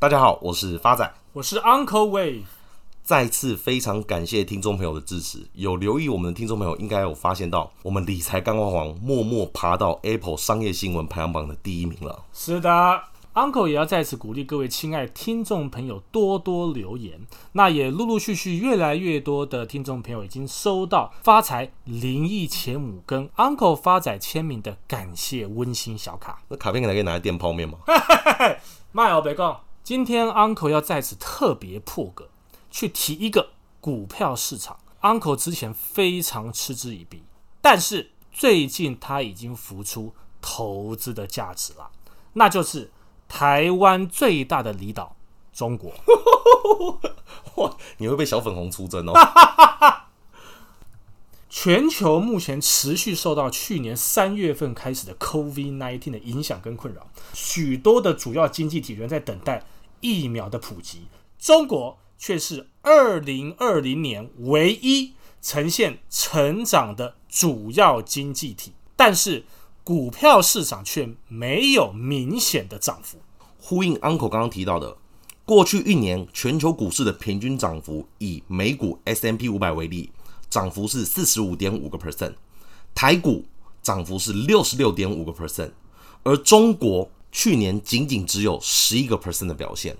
大家好，我是发仔，我是 Uncle Wave。再次非常感谢听众朋友的支持。有留意我们的听众朋友，应该有发现到，我们理财干货王默默爬到 Apple 商业新闻排行榜的第一名了。是的。Uncle 也要再次鼓励各位亲爱听众朋友多多留言。那也陆陆续续越来越多的听众朋友已经收到发财灵异前五跟 Uncle 发仔签名的感谢温馨小卡。那卡片可以拿来垫泡面吗？卖哦，别讲。今天 Uncle 要在此特别破格去提一个股票市场。Uncle 之前非常嗤之以鼻，但是最近他已经浮出投资的价值了，那就是。台湾最大的离岛，中国。哇，你会被小粉红出征哦！全球目前持续受到去年三月份开始的 COVID-19 的影响跟困扰，许多的主要经济体仍在等待疫苗的普及，中国却是二零二零年唯一呈现成长的主要经济体，但是。股票市场却没有明显的涨幅，呼应 Uncle 刚刚提到的，过去一年全球股市的平均涨幅，以美股 S M P 五百为例，涨幅是四十五点五个 percent，台股涨幅是六十六点五个 percent，而中国去年仅仅只有十一个 percent 的表现，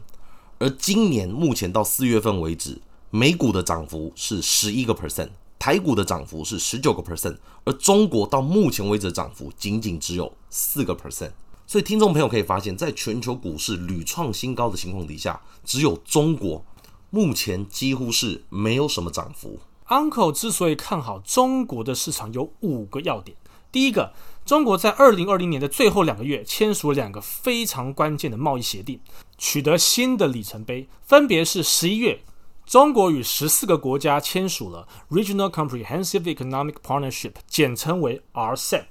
而今年目前到四月份为止，美股的涨幅是十一个 percent。台股的涨幅是十九个 percent，而中国到目前为止的涨幅仅仅只有四个 percent。所以听众朋友可以发现，在全球股市屡创新高的情况底下，只有中国目前几乎是没有什么涨幅。Uncle 之所以看好中国的市场，有五个要点。第一个，中国在二零二零年的最后两个月签署了两个非常关键的贸易协定，取得新的里程碑，分别是十一月。中国与十四个国家签署了 Regional Comprehensive Economic Partnership，简称为 RCEP，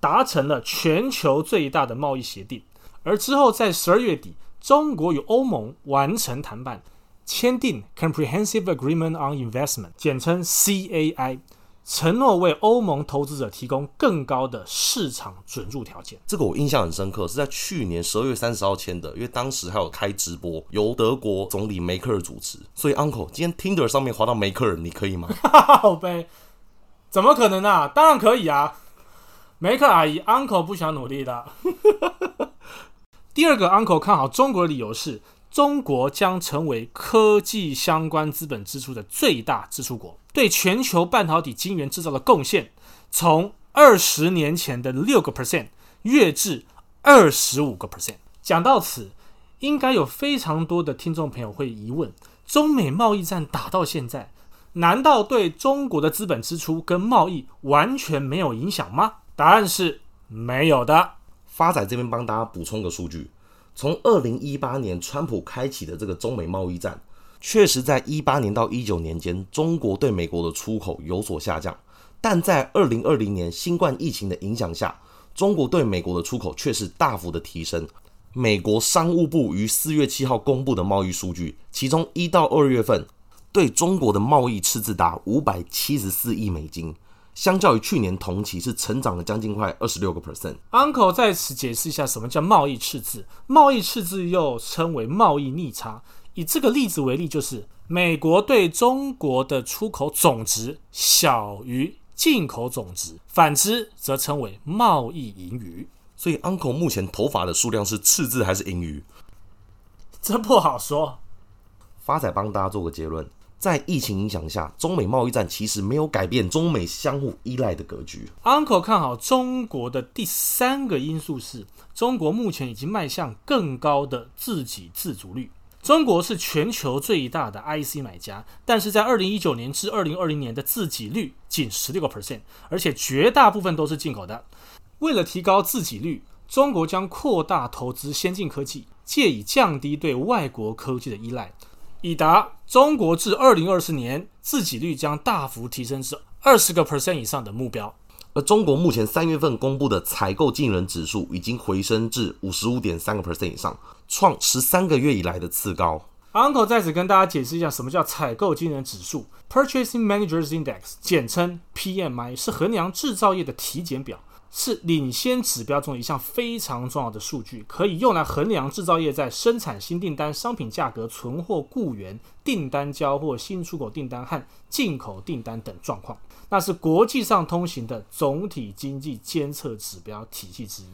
达成了全球最大的贸易协定。而之后在十二月底，中国与欧盟完成谈判，签订 Comprehensive Agreement on Investment，简称 CAI。承诺为欧盟投资者提供更高的市场准入条件，这个我印象很深刻，是在去年十二月三十号签的，因为当时还有开直播，由德国总理梅克尔主持。所以，Uncle，今天 Tinder 上面滑到梅克尔，你可以吗？好呗，怎么可能啊？当然可以啊！梅克尔阿姨，Uncle 不想努力的。第二个，Uncle 看好中国的理由是。中国将成为科技相关资本支出的最大支出国，对全球半导体晶圆制造的贡献，从二十年前的六个 percent 跃至二十五个 percent。讲到此，应该有非常多的听众朋友会疑问：中美贸易战打到现在，难道对中国的资本支出跟贸易完全没有影响吗？答案是没有的。发仔这边帮大家补充个数据。从二零一八年川普开启的这个中美贸易战，确实在一八年到一九年间，中国对美国的出口有所下降。但在二零二零年新冠疫情的影响下，中国对美国的出口却是大幅的提升。美国商务部于四月七号公布的贸易数据，其中一到二月份对中国的贸易赤字达五百七十四亿美金。相较于去年同期，是成长了将近快二十六个 percent。Uncle 在此解释一下什么叫贸易赤字。贸易赤字又称为贸易逆差。以这个例子为例，就是美国对中国的出口总值小于进口总值，反之则称为贸易盈余。所以 Uncle 目前头发的数量是赤字还是盈余？这不好说。发仔帮大家做个结论。在疫情影响下，中美贸易战其实没有改变中美相互依赖的格局。Uncle 看好中国的第三个因素是，中国目前已经迈向更高的自给自足率。中国是全球最大的 IC 买家，但是在二零一九年至二零二零年的自给率仅十六个 percent，而且绝大部分都是进口的。为了提高自给率，中国将扩大投资先进科技，借以降低对外国科技的依赖。以达中国至二零二四年自给率将大幅提升至二十个 percent 以上的目标。而中国目前三月份公布的采购经理人指数已经回升至五十五点三个 percent 以上，创十三个月以来的次高。Uncle 在此跟大家解释一下什么叫采购经人指数 （Purchasing Managers Index），简称 PMI，是衡量制造业的体检表。是领先指标中一项非常重要的数据，可以用来衡量制造业在生产新订单、商品价格、存货、雇员、订单交货、新出口订单和进口订单等状况。那是国际上通行的总体经济监测指标体系之一。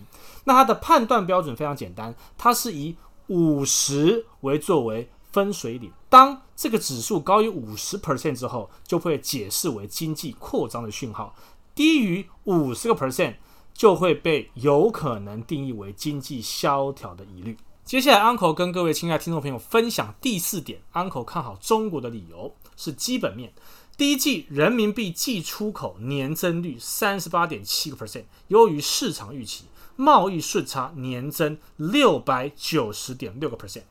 那它的判断标准非常简单，它是以五十为作为分水岭，当这个指数高于五十 percent 之后，就会解释为经济扩张的讯号；低于五十个 percent，就会被有可能定义为经济萧条的疑虑。接下来，Uncle 跟各位亲爱的听众朋友分享第四点，Uncle 看好中国的理由是基本面。第一季人民币计出口年增率三十八点七个 percent，优于市场预期，贸易顺差年增六百九十点六个 percent。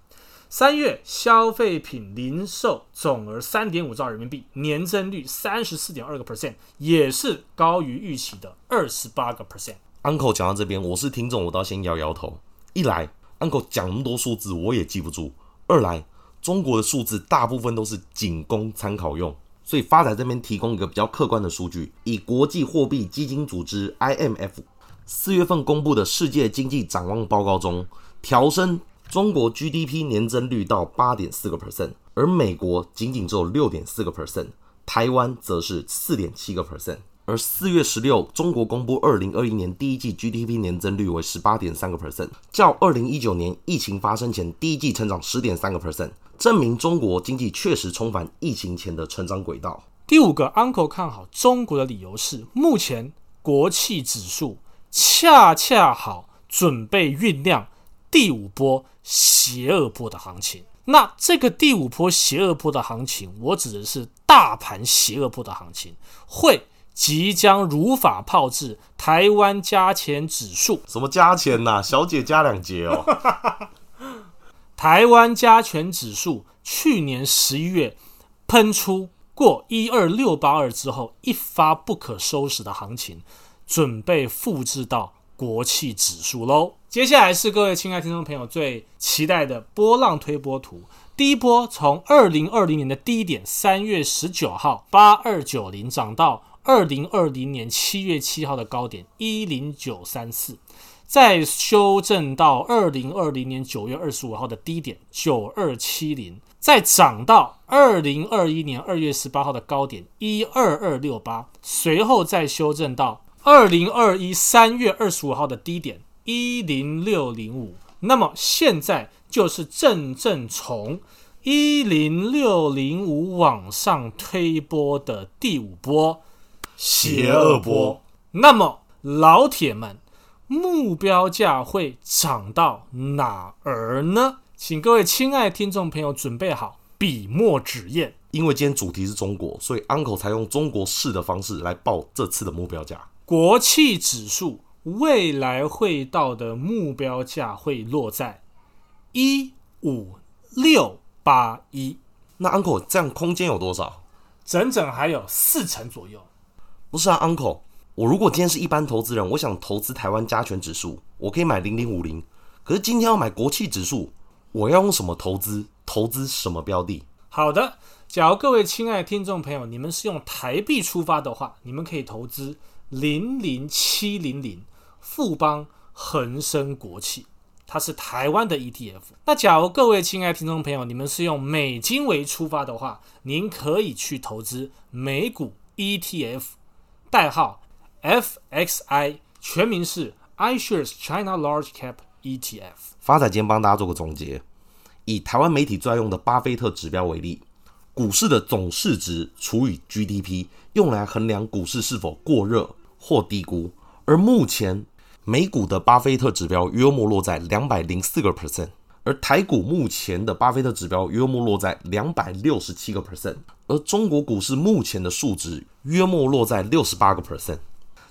三月消费品零售总额三点五兆人民币，年增率三十四点二个 percent，也是高于预期的二十八个 percent。Uncle 讲到这边，我是听众，我倒先摇摇头。一来，Uncle 讲那么多数字，我也记不住；二来，中国的数字大部分都是仅供参考用，所以发仔这边提供一个比较客观的数据，以国际货币基金组织 IMF 四月份公布的世界经济展望报告中，调升。中国 GDP 年增率到八点四个 percent，而美国仅仅只有六点四个 percent，台湾则是四点七个 percent。而四月十六，中国公布二零二一年第一季 GDP 年增率为十八点三个 percent，较二零一九年疫情发生前第一季成长十点三个 percent，证明中国经济确实重返疫情前的成长轨道。第五个，Uncle 看好中国的理由是，目前国企指数恰恰好准备酝酿。第五波邪恶波的行情，那这个第五波邪恶波的行情，我指的是大盘邪恶波的行情，会即将如法炮制台湾加钱指数。什么加钱呐、啊？小姐加两节哦。台湾加权指数去年十一月喷出过一二六八二之后，一发不可收拾的行情，准备复制到。国企指数喽，接下来是各位亲爱听众朋友最期待的波浪推波图。第一波从二零二零年的低点三月十九号八二九零涨到二零二零年七月七号的高点一零九三四，再修正到二零二零年九月二十五号的低点九二七零，再涨到二零二一年二月十八号的高点一二二六八，随后再修正到。二零二一三月二十五号的低点一零六零五，那么现在就是正正从一零六零五往上推波的第五波邪恶波。那么老铁们，目标价会涨到哪儿呢？请各位亲爱听众朋友准备好笔墨纸砚，因为今天主题是中国，所以 Uncle 采用中国式的方式来报这次的目标价。国企指数未来会到的目标价会落在一五六八一。那 Uncle 这样空间有多少？整整还有四成左右。不是啊，Uncle，我如果今天是一般投资人，我想投资台湾加权指数，我可以买零零五零。可是今天要买国企指数，我要用什么投资？投资什么标的？好的，假如各位亲爱的听众朋友，你们是用台币出发的话，你们可以投资。零零七零零富邦恒生国企，它是台湾的 ETF。那假如各位亲爱听众朋友，你们是用美金为出发的话，您可以去投资美股 ETF，代号 FXI，全名是 iShares China Large Cap ETF。发仔今天帮大家做个总结，以台湾媒体最爱用的巴菲特指标为例，股市的总市值除以 GDP，用来衡量股市是否过热。或低估，而目前美股的巴菲特指标约莫落在两百零四个 percent，而台股目前的巴菲特指标约莫落在两百六十七个 percent，而中国股市目前的数值约莫落在六十八个 percent。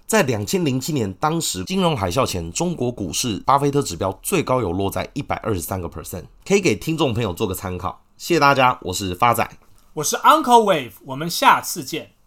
在两千零七年当时金融海啸前，中国股市巴菲特指标最高有落在一百二十三个 percent，可以给听众朋友做个参考。谢谢大家，我是发仔，我是 Uncle Wave，我们下次见。